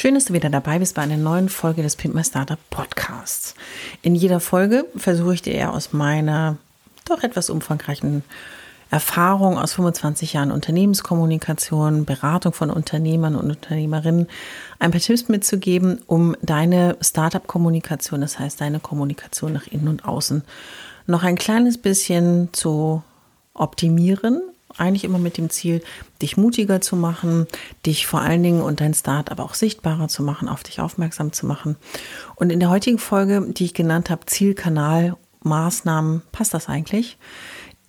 Schön, dass du wieder dabei bist bei einer neuen Folge des Pimp My Startup Podcasts. In jeder Folge versuche ich dir aus meiner doch etwas umfangreichen Erfahrung aus 25 Jahren Unternehmenskommunikation, Beratung von Unternehmern und Unternehmerinnen ein paar Tipps mitzugeben, um deine Startup-Kommunikation, das heißt deine Kommunikation nach innen und außen, noch ein kleines bisschen zu optimieren. Eigentlich immer mit dem Ziel, dich mutiger zu machen, dich vor allen Dingen und dein Startup auch sichtbarer zu machen, auf dich aufmerksam zu machen. Und in der heutigen Folge, die ich genannt habe, Zielkanal, Maßnahmen, passt das eigentlich?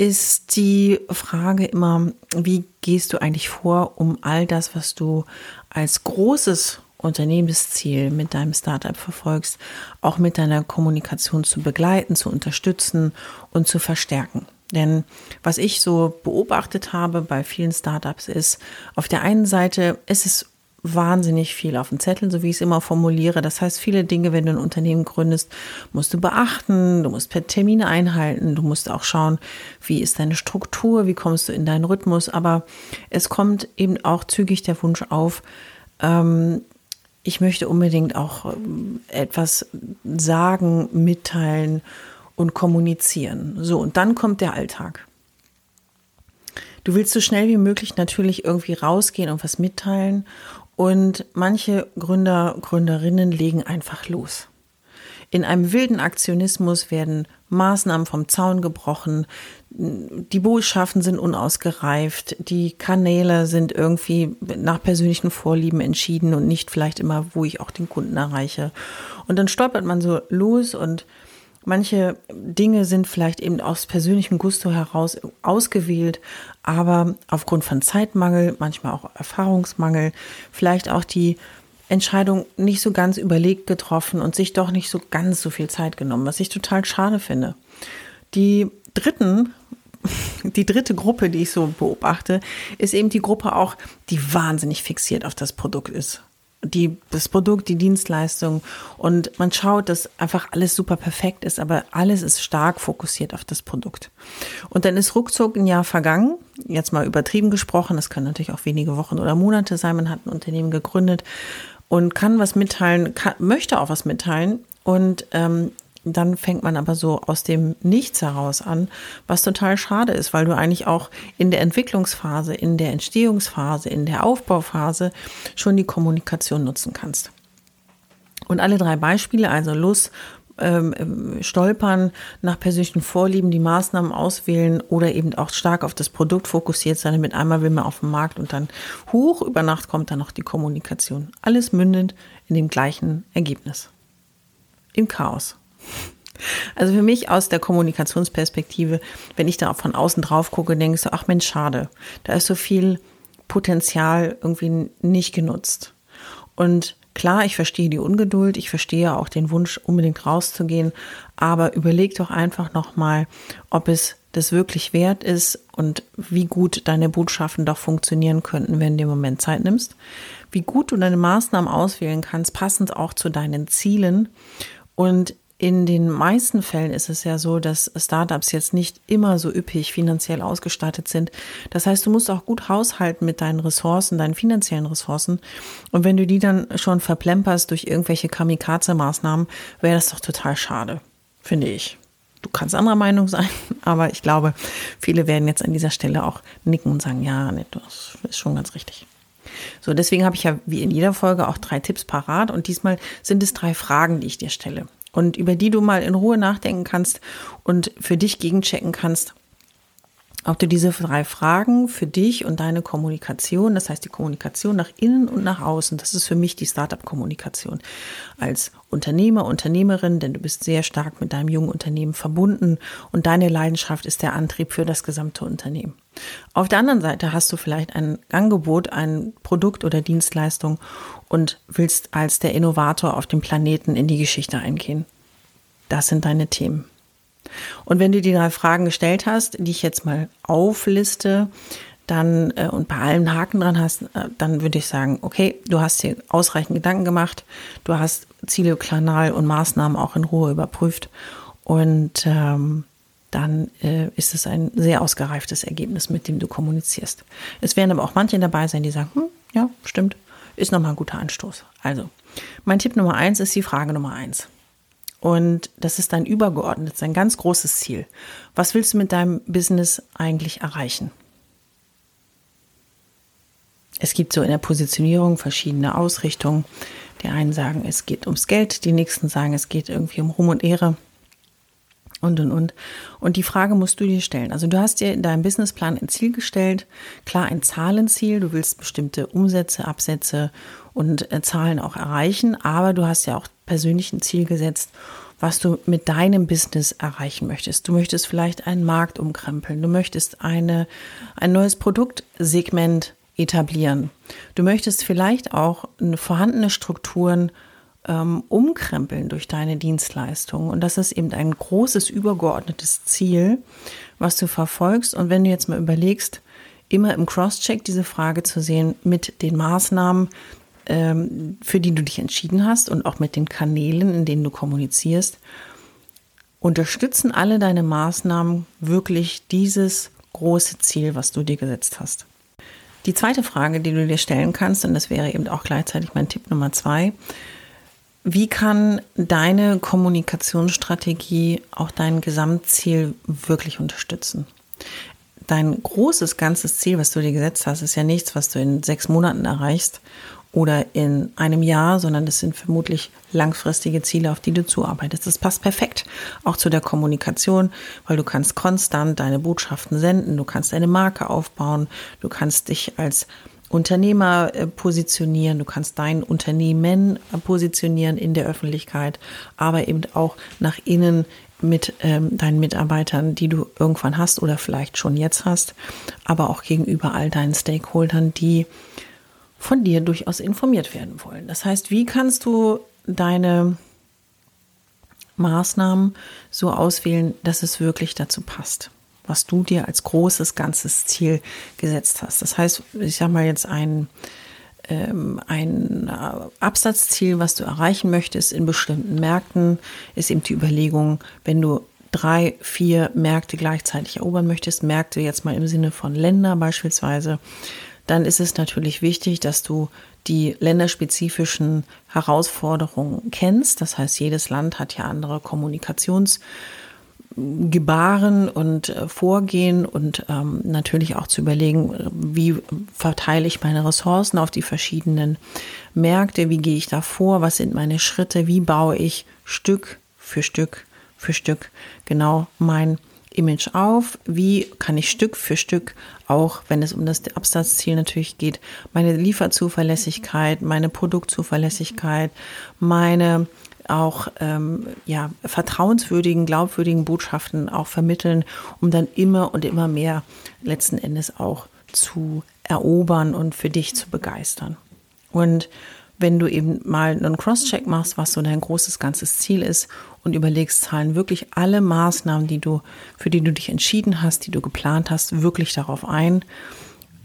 ist die Frage immer, wie gehst du eigentlich vor, um all das, was du als großes Unternehmensziel mit deinem Startup verfolgst, auch mit deiner Kommunikation zu begleiten, zu unterstützen und zu verstärken. Denn was ich so beobachtet habe bei vielen Startups ist, auf der einen Seite ist es wahnsinnig viel auf dem Zettel, so wie ich es immer formuliere. Das heißt, viele Dinge, wenn du ein Unternehmen gründest, musst du beachten, du musst per Termine einhalten, du musst auch schauen, wie ist deine Struktur, wie kommst du in deinen Rhythmus. Aber es kommt eben auch zügig der Wunsch auf, ähm, ich möchte unbedingt auch ähm, etwas sagen, mitteilen und kommunizieren. So, und dann kommt der Alltag. Du willst so schnell wie möglich natürlich irgendwie rausgehen und was mitteilen und manche Gründer, Gründerinnen legen einfach los. In einem wilden Aktionismus werden Maßnahmen vom Zaun gebrochen, die Botschaften sind unausgereift, die Kanäle sind irgendwie nach persönlichen Vorlieben entschieden und nicht vielleicht immer, wo ich auch den Kunden erreiche. Und dann stolpert man so los und Manche Dinge sind vielleicht eben aus persönlichem Gusto heraus ausgewählt, aber aufgrund von Zeitmangel, manchmal auch Erfahrungsmangel, vielleicht auch die Entscheidung nicht so ganz überlegt getroffen und sich doch nicht so ganz so viel Zeit genommen, was ich total schade finde. Die dritten, die dritte Gruppe, die ich so beobachte, ist eben die Gruppe auch, die wahnsinnig fixiert auf das Produkt ist die, das Produkt, die Dienstleistung und man schaut, dass einfach alles super perfekt ist, aber alles ist stark fokussiert auf das Produkt. Und dann ist ruckzuck ein Jahr vergangen, jetzt mal übertrieben gesprochen, das kann natürlich auch wenige Wochen oder Monate sein, man hat ein Unternehmen gegründet und kann was mitteilen, kann, möchte auch was mitteilen und ähm, dann fängt man aber so aus dem Nichts heraus an, was total schade ist, weil du eigentlich auch in der Entwicklungsphase, in der Entstehungsphase, in der Aufbauphase schon die Kommunikation nutzen kannst. Und alle drei Beispiele, also Lust, ähm, stolpern, nach persönlichen Vorlieben die Maßnahmen auswählen oder eben auch stark auf das Produkt fokussiert sein, damit einmal will man auf den Markt und dann hoch über Nacht kommt dann noch die Kommunikation. Alles mündend in dem gleichen Ergebnis. Im Chaos. Also für mich aus der Kommunikationsperspektive, wenn ich da von außen drauf gucke, denke ich so, ach Mensch, schade. Da ist so viel Potenzial irgendwie nicht genutzt. Und klar, ich verstehe die Ungeduld, ich verstehe auch den Wunsch, unbedingt rauszugehen, aber überleg doch einfach nochmal, ob es das wirklich wert ist und wie gut deine Botschaften doch funktionieren könnten, wenn du im Moment Zeit nimmst. Wie gut du deine Maßnahmen auswählen kannst, passend auch zu deinen Zielen. Und in den meisten Fällen ist es ja so, dass Startups jetzt nicht immer so üppig finanziell ausgestattet sind. Das heißt, du musst auch gut haushalten mit deinen Ressourcen, deinen finanziellen Ressourcen. Und wenn du die dann schon verplemperst durch irgendwelche Kamikaze-Maßnahmen, wäre das doch total schade, finde ich. Du kannst anderer Meinung sein, aber ich glaube, viele werden jetzt an dieser Stelle auch nicken und sagen, ja, nee, das ist schon ganz richtig. So, deswegen habe ich ja wie in jeder Folge auch drei Tipps parat und diesmal sind es drei Fragen, die ich dir stelle und über die du mal in Ruhe nachdenken kannst und für dich gegenchecken kannst, ob du diese drei Fragen für dich und deine Kommunikation, das heißt die Kommunikation nach innen und nach außen, das ist für mich die Startup-Kommunikation als Unternehmer, Unternehmerin, denn du bist sehr stark mit deinem jungen Unternehmen verbunden und deine Leidenschaft ist der Antrieb für das gesamte Unternehmen. Auf der anderen Seite hast du vielleicht ein Angebot, ein Produkt oder Dienstleistung und willst als der Innovator auf dem Planeten in die Geschichte eingehen. Das sind deine Themen. Und wenn du die drei Fragen gestellt hast, die ich jetzt mal aufliste, dann äh, und bei allen Haken dran hast, äh, dann würde ich sagen, okay, du hast dir ausreichend Gedanken gemacht, du hast Ziele, Kanal und Maßnahmen auch in Ruhe überprüft und ähm, dann äh, ist es ein sehr ausgereiftes Ergebnis, mit dem du kommunizierst. Es werden aber auch manche dabei sein, die sagen, hm, ja, stimmt, ist nochmal ein guter Anstoß. Also, mein Tipp Nummer eins ist die Frage Nummer eins. Und das ist dein übergeordnetes, ein ganz großes Ziel. Was willst du mit deinem Business eigentlich erreichen? Es gibt so in der Positionierung verschiedene Ausrichtungen. Die einen sagen, es geht ums Geld, die nächsten sagen, es geht irgendwie um Ruhm und Ehre und und und. Und die Frage musst du dir stellen. Also du hast dir in deinem Businessplan ein Ziel gestellt, klar ein Zahlenziel, du willst bestimmte Umsätze, Absätze und äh, Zahlen auch erreichen, aber du hast ja auch persönlich ein Ziel gesetzt, was du mit deinem Business erreichen möchtest. Du möchtest vielleicht einen Markt umkrempeln, du möchtest eine, ein neues Produktsegment etablieren. Du möchtest vielleicht auch vorhandene Strukturen ähm, umkrempeln durch deine Dienstleistung. Und das ist eben ein großes übergeordnetes Ziel, was du verfolgst. Und wenn du jetzt mal überlegst, immer im Crosscheck diese Frage zu sehen mit den Maßnahmen, ähm, für die du dich entschieden hast und auch mit den Kanälen, in denen du kommunizierst, unterstützen alle deine Maßnahmen wirklich dieses große Ziel, was du dir gesetzt hast. Die zweite Frage, die du dir stellen kannst, und das wäre eben auch gleichzeitig mein Tipp Nummer zwei, wie kann deine Kommunikationsstrategie auch dein Gesamtziel wirklich unterstützen? Dein großes ganzes Ziel, was du dir gesetzt hast, ist ja nichts, was du in sechs Monaten erreichst oder in einem Jahr, sondern das sind vermutlich langfristige Ziele, auf die du zuarbeitest. Das passt perfekt auch zu der Kommunikation, weil du kannst konstant deine Botschaften senden, du kannst eine Marke aufbauen, du kannst dich als Unternehmer äh, positionieren, du kannst dein Unternehmen äh, positionieren in der Öffentlichkeit, aber eben auch nach innen mit ähm, deinen Mitarbeitern, die du irgendwann hast oder vielleicht schon jetzt hast, aber auch gegenüber all deinen Stakeholdern, die von dir durchaus informiert werden wollen. Das heißt, wie kannst du deine Maßnahmen so auswählen, dass es wirklich dazu passt? Was du dir als großes ganzes Ziel gesetzt hast. Das heißt, ich sage mal jetzt ein, ähm, ein äh, Absatzziel, was du erreichen möchtest in bestimmten Märkten, ist eben die Überlegung, wenn du drei, vier Märkte gleichzeitig erobern möchtest, Märkte jetzt mal im Sinne von Länder beispielsweise, dann ist es natürlich wichtig, dass du die länderspezifischen Herausforderungen kennst. Das heißt, jedes Land hat ja andere Kommunikations- Gebaren und äh, Vorgehen und ähm, natürlich auch zu überlegen, wie verteile ich meine Ressourcen auf die verschiedenen Märkte, wie gehe ich da vor, was sind meine Schritte, wie baue ich Stück für Stück für Stück genau mein Image auf, wie kann ich Stück für Stück, auch wenn es um das Absatzziel natürlich geht, meine Lieferzuverlässigkeit, meine Produktzuverlässigkeit, meine auch ähm, ja, vertrauenswürdigen, glaubwürdigen Botschaften auch vermitteln, um dann immer und immer mehr letzten Endes auch zu erobern und für dich zu begeistern. Und wenn du eben mal einen Cross-Check machst, was so dein großes ganzes Ziel ist und überlegst, zahlen wirklich alle Maßnahmen, die du, für die du dich entschieden hast, die du geplant hast, wirklich darauf ein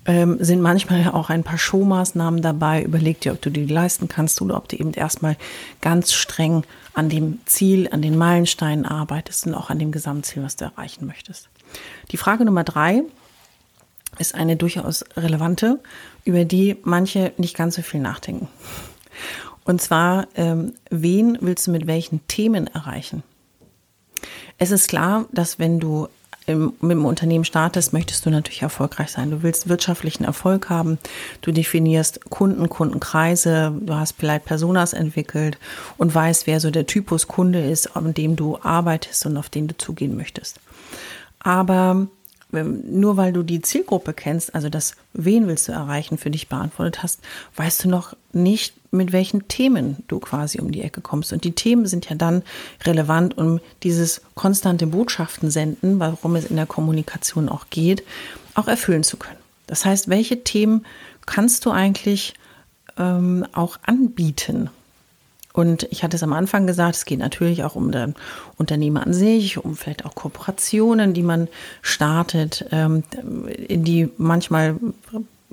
ähm, sind manchmal auch ein paar Showmaßnahmen dabei. Überleg dir, ob du die leisten kannst oder ob du eben erstmal ganz streng an dem Ziel, an den Meilensteinen arbeitest und auch an dem Gesamtziel, was du erreichen möchtest. Die Frage Nummer drei ist eine durchaus relevante, über die manche nicht ganz so viel nachdenken. Und zwar, ähm, wen willst du mit welchen Themen erreichen? Es ist klar, dass wenn du im, mit dem Unternehmen startest, möchtest du natürlich erfolgreich sein. Du willst wirtschaftlichen Erfolg haben. Du definierst Kunden, Kundenkreise. Du hast vielleicht Personas entwickelt und weißt, wer so der Typus Kunde ist, an dem du arbeitest und auf den du zugehen möchtest. Aber nur weil du die Zielgruppe kennst, also das, wen willst du erreichen, für dich beantwortet hast, weißt du noch nicht, mit welchen Themen du quasi um die Ecke kommst. Und die Themen sind ja dann relevant, um dieses konstante Botschaften senden, warum es in der Kommunikation auch geht, auch erfüllen zu können. Das heißt, welche Themen kannst du eigentlich ähm, auch anbieten? Und ich hatte es am Anfang gesagt, es geht natürlich auch um den Unternehmer an sich, um vielleicht auch Kooperationen, die man startet, ähm, in die manchmal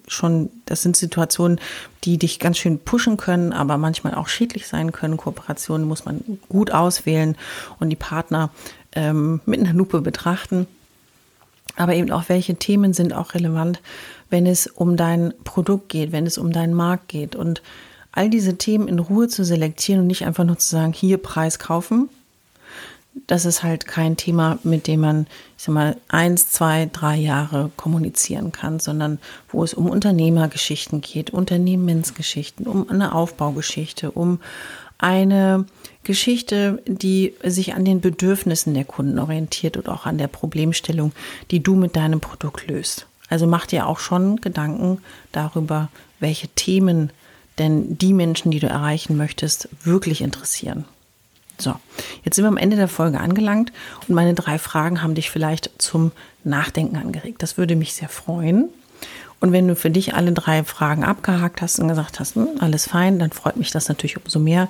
schon, das sind Situationen, die dich ganz schön pushen können, aber manchmal auch schädlich sein können. Kooperationen muss man gut auswählen und die Partner ähm, mit einer Lupe betrachten. Aber eben auch, welche Themen sind auch relevant, wenn es um dein Produkt geht, wenn es um deinen Markt geht. Und all diese Themen in Ruhe zu selektieren und nicht einfach nur zu sagen, hier Preis kaufen. Das ist halt kein Thema, mit dem man, ich sag mal, eins, zwei, drei Jahre kommunizieren kann, sondern wo es um Unternehmergeschichten geht, Unternehmensgeschichten, um eine Aufbaugeschichte, um eine Geschichte, die sich an den Bedürfnissen der Kunden orientiert und auch an der Problemstellung, die du mit deinem Produkt löst. Also mach dir auch schon Gedanken darüber, welche Themen denn die Menschen, die du erreichen möchtest, wirklich interessieren. So, jetzt sind wir am Ende der Folge angelangt und meine drei Fragen haben dich vielleicht zum Nachdenken angeregt. Das würde mich sehr freuen. Und wenn du für dich alle drei Fragen abgehakt hast und gesagt hast, hm, alles fein, dann freut mich das natürlich umso mehr.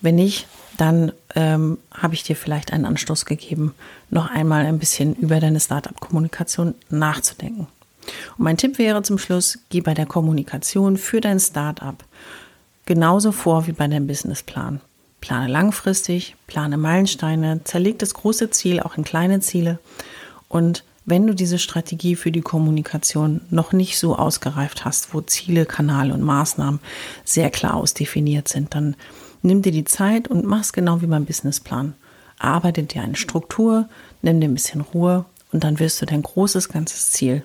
Wenn nicht, dann ähm, habe ich dir vielleicht einen Anstoß gegeben, noch einmal ein bisschen über deine Startup-Kommunikation nachzudenken. Und mein Tipp wäre zum Schluss, geh bei der Kommunikation für dein Startup genauso vor wie bei deinem Businessplan. Plane langfristig, plane Meilensteine, zerleg das große Ziel auch in kleine Ziele. Und wenn du diese Strategie für die Kommunikation noch nicht so ausgereift hast, wo Ziele, Kanäle und Maßnahmen sehr klar ausdefiniert sind, dann nimm dir die Zeit und mach es genau wie beim Businessplan. Arbeite dir eine Struktur, nimm dir ein bisschen Ruhe und dann wirst du dein großes ganzes Ziel